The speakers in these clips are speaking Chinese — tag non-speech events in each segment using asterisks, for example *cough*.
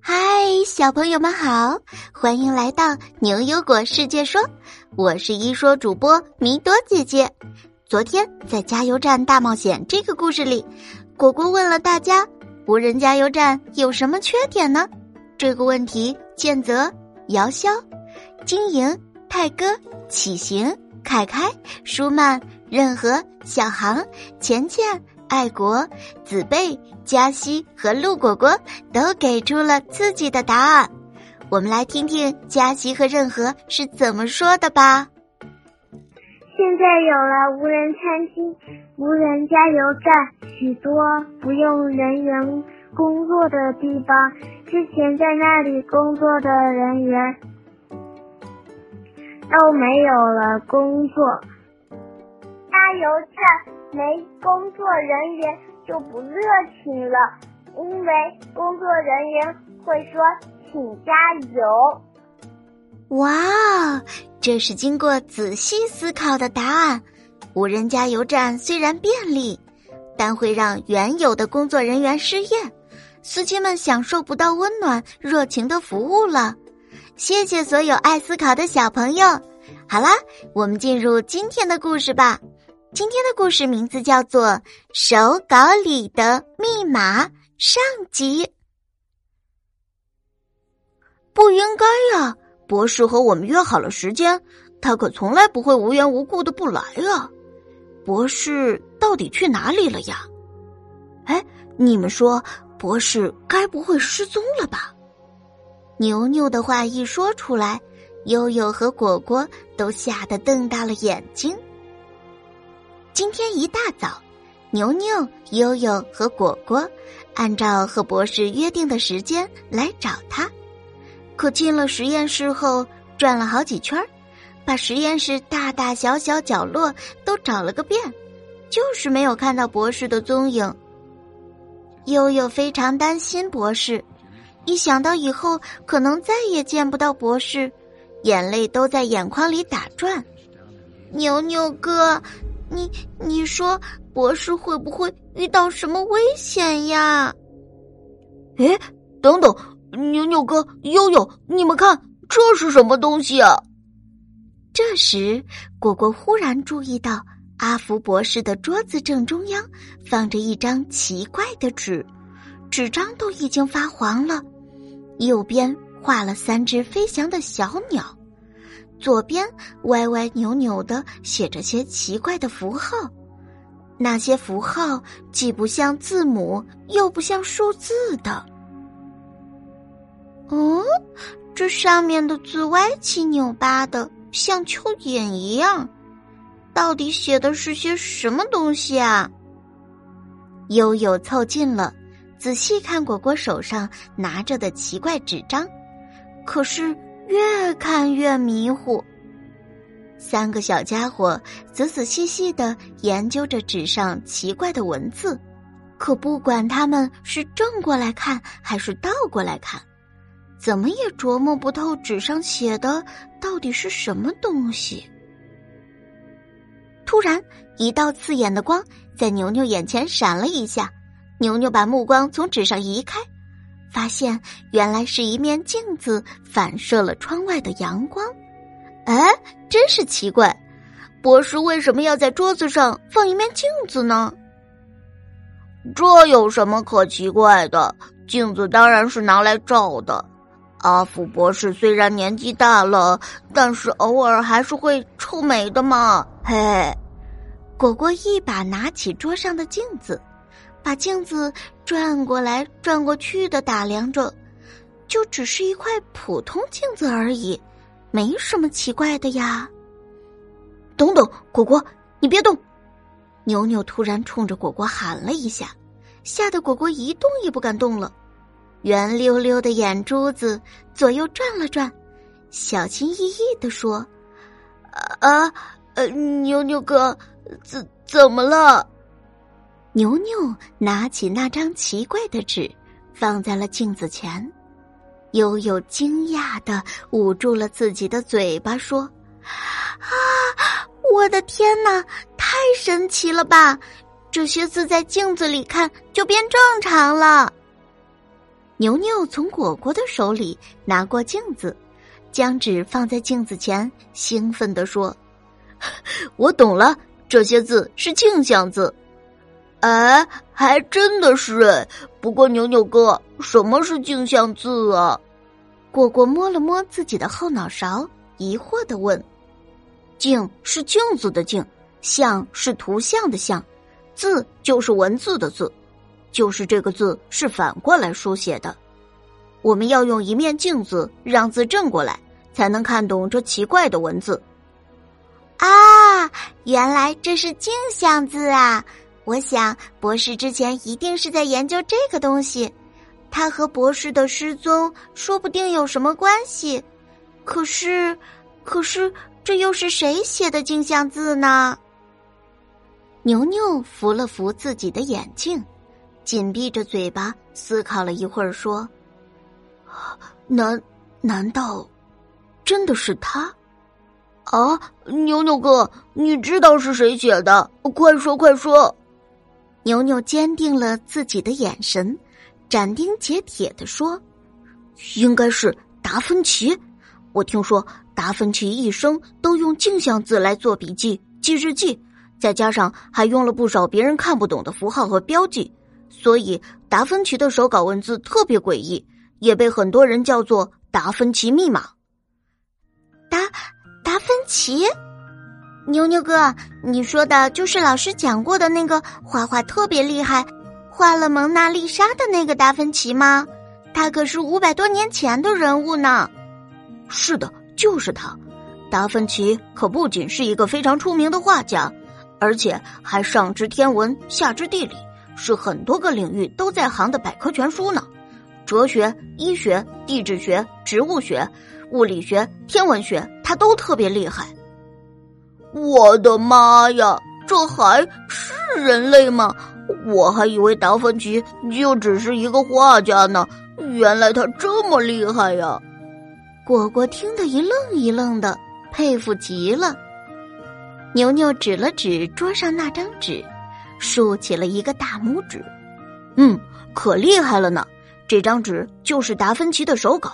嗨，小朋友们好，欢迎来到牛油果世界说，我是一说主播米朵姐姐。昨天在加油站大冒险这个故事里，果果问了大家，无人加油站有什么缺点呢？这个问题，建泽、姚潇、金莹、泰哥、启行、凯凯、舒曼、任和、小航、钱钱。爱国、子贝、嘉西和陆果果都给出了自己的答案，我们来听听嘉西和任和是怎么说的吧。现在有了无人餐厅、无人加油站，许多不用人员工作的地方，之前在那里工作的人员都没有了工作，加油站。没工作人员就不热情了，因为工作人员会说“请加油”。哇，这是经过仔细思考的答案。无人加油站虽然便利，但会让原有的工作人员失业，司机们享受不到温暖热情的服务了。谢谢所有爱思考的小朋友。好啦，我们进入今天的故事吧。今天的故事名字叫做《手稿里的密码》上集。不应该呀！博士和我们约好了时间，他可从来不会无缘无故的不来啊！博士到底去哪里了呀？哎，你们说，博士该不会失踪了吧？牛牛的话一说出来，悠悠和果果都吓得瞪大了眼睛。今天一大早，牛牛、悠悠和果果按照和博士约定的时间来找他。可进了实验室后，转了好几圈把实验室大大小小角落都找了个遍，就是没有看到博士的踪影。悠悠非常担心博士，一想到以后可能再也见不到博士，眼泪都在眼眶里打转。牛牛哥。你你说博士会不会遇到什么危险呀？哎，等等，牛牛哥、悠悠，你们看这是什么东西啊？这时，果果忽然注意到阿福博士的桌子正中央放着一张奇怪的纸，纸张都已经发黄了，右边画了三只飞翔的小鸟。左边歪歪扭扭的写着些奇怪的符号，那些符号既不像字母，又不像数字的。嗯，这上面的字歪七扭八的，像蚯蚓一样。到底写的是些什么东西啊？悠悠凑近了，仔细看果果手上拿着的奇怪纸张，可是。越看越迷糊。三个小家伙仔仔细细的研究着纸上奇怪的文字，可不管他们是正过来看还是倒过来看，怎么也琢磨不透纸上写的到底是什么东西。突然，一道刺眼的光在牛牛眼前闪了一下，牛牛把目光从纸上移开。发现原来是一面镜子反射了窗外的阳光，哎，真是奇怪！博士为什么要在桌子上放一面镜子呢？这有什么可奇怪的？镜子当然是拿来照的。阿福博士虽然年纪大了，但是偶尔还是会臭美的嘛。嘿，果果一把拿起桌上的镜子。把镜子转过来转过去的打量着，就只是一块普通镜子而已，没什么奇怪的呀。等等，果果，你别动！牛牛突然冲着果果喊了一下，吓得果果一动也不敢动了，圆溜溜的眼珠子左右转了转，小心翼翼的说：“啊，呃，牛牛哥，怎怎么了？”牛牛拿起那张奇怪的纸，放在了镜子前。悠悠惊讶的捂住了自己的嘴巴，说：“啊，我的天哪，太神奇了吧！这些字在镜子里看就变正常了。”牛牛从果果的手里拿过镜子，将纸放在镜子前，兴奋地说：“ *laughs* 我懂了，这些字是镜像字。哎，还真的是哎。不过牛牛哥，什么是镜像字啊？”果果摸了摸自己的后脑勺，疑惑的问：“镜是镜子的镜，像是图像的像，字就是文字的字。”就是这个字是反过来书写的，我们要用一面镜子让字正过来，才能看懂这奇怪的文字。啊，原来这是镜像字啊！我想博士之前一定是在研究这个东西，他和博士的失踪说不定有什么关系。可是，可是这又是谁写的镜像字呢？牛牛扶了扶自己的眼镜。紧闭着嘴巴思考了一会儿，说：“难难道真的是他？啊，牛牛哥，你知道是谁写的？快说快说！”牛牛坚定了自己的眼神，斩钉截铁的说：“应该是达芬奇。我听说达芬奇一生都用镜像字来做笔记、记日记，再加上还用了不少别人看不懂的符号和标记。”所以，达芬奇的手稿文字特别诡异，也被很多人叫做“达芬奇密码”。达达芬奇，牛牛哥，你说的就是老师讲过的那个画画特别厉害、画了蒙娜丽莎的那个达芬奇吗？他可是五百多年前的人物呢。是的，就是他。达芬奇可不仅是一个非常出名的画家，而且还上知天文，下知地理。是很多个领域都在行的百科全书呢，哲学、医学、地质学、植物学、物理学、天文学，他都特别厉害。我的妈呀，这还是人类吗？我还以为达芬奇就只是一个画家呢，原来他这么厉害呀！果果听得一愣一愣的，佩服极了。牛牛指了指桌上那张纸。竖起了一个大拇指，嗯，可厉害了呢！这张纸就是达芬奇的手稿，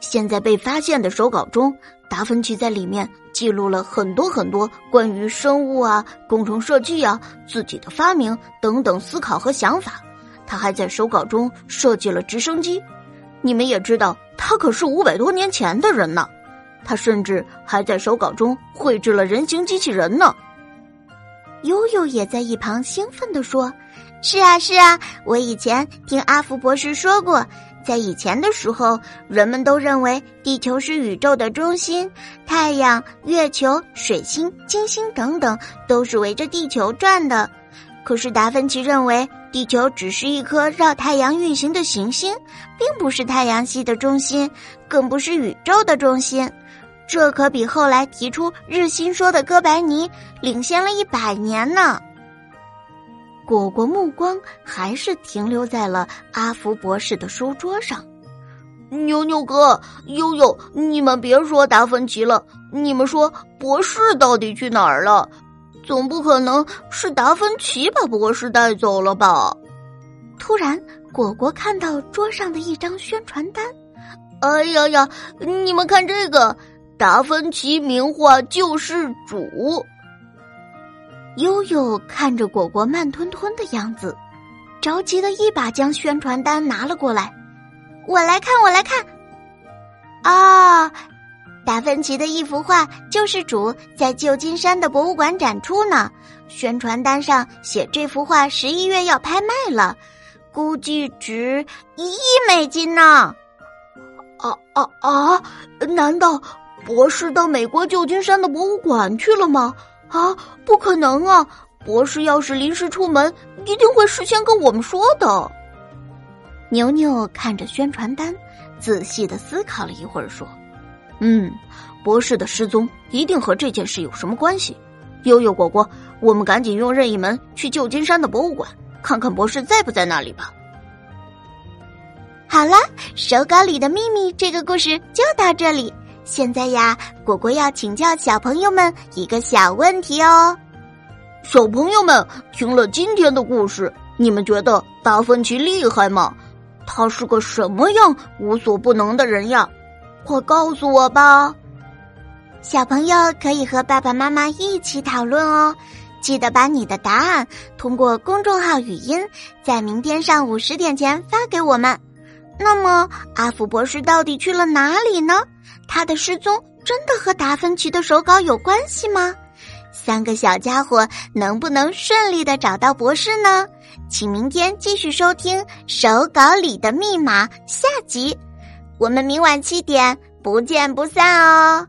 现在被发现的手稿中，达芬奇在里面记录了很多很多关于生物啊、工程设计啊、自己的发明等等思考和想法。他还在手稿中设计了直升机。你们也知道，他可是五百多年前的人呢。他甚至还在手稿中绘制了人形机器人呢。悠悠也在一旁兴奋地说：“是啊，是啊，我以前听阿福博士说过，在以前的时候，人们都认为地球是宇宙的中心，太阳、月球、水星、金星等等都是围着地球转的。可是达芬奇认为，地球只是一颗绕太阳运行的行星，并不是太阳系的中心，更不是宇宙的中心。”这可比后来提出日心说的哥白尼领先了一百年呢。果果目光还是停留在了阿福博士的书桌上。牛牛哥、悠悠，你们别说达芬奇了，你们说博士到底去哪儿了？总不可能是达芬奇把博士带走了吧？突然，果果看到桌上的一张宣传单。哎呀呀，你们看这个！达芬奇名画救世主。悠悠看着果果慢吞吞的样子，着急的一把将宣传单拿了过来。我来看，我来看。啊，达芬奇的一幅画《救世主》在旧金山的博物馆展出呢。宣传单上写这幅画十一月要拍卖了，估计值一亿美金呢。啊啊啊！难道？博士到美国旧金山的博物馆去了吗？啊，不可能啊！博士要是临时出门，一定会事先跟我们说的。牛牛看着宣传单，仔细的思考了一会儿，说：“嗯，博士的失踪一定和这件事有什么关系。”悠悠果果，我们赶紧用任意门去旧金山的博物馆，看看博士在不在那里吧。好了，手稿里的秘密这个故事就到这里。现在呀，果果要请教小朋友们一个小问题哦。小朋友们听了今天的故事，你们觉得达芬奇厉害吗？他是个什么样无所不能的人呀？快告诉我吧！小朋友可以和爸爸妈妈一起讨论哦。记得把你的答案通过公众号语音，在明天上午十点前发给我们。那么，阿福博士到底去了哪里呢？他的失踪真的和达芬奇的手稿有关系吗？三个小家伙能不能顺利的找到博士呢？请明天继续收听《手稿里的密码》下集，我们明晚七点不见不散哦。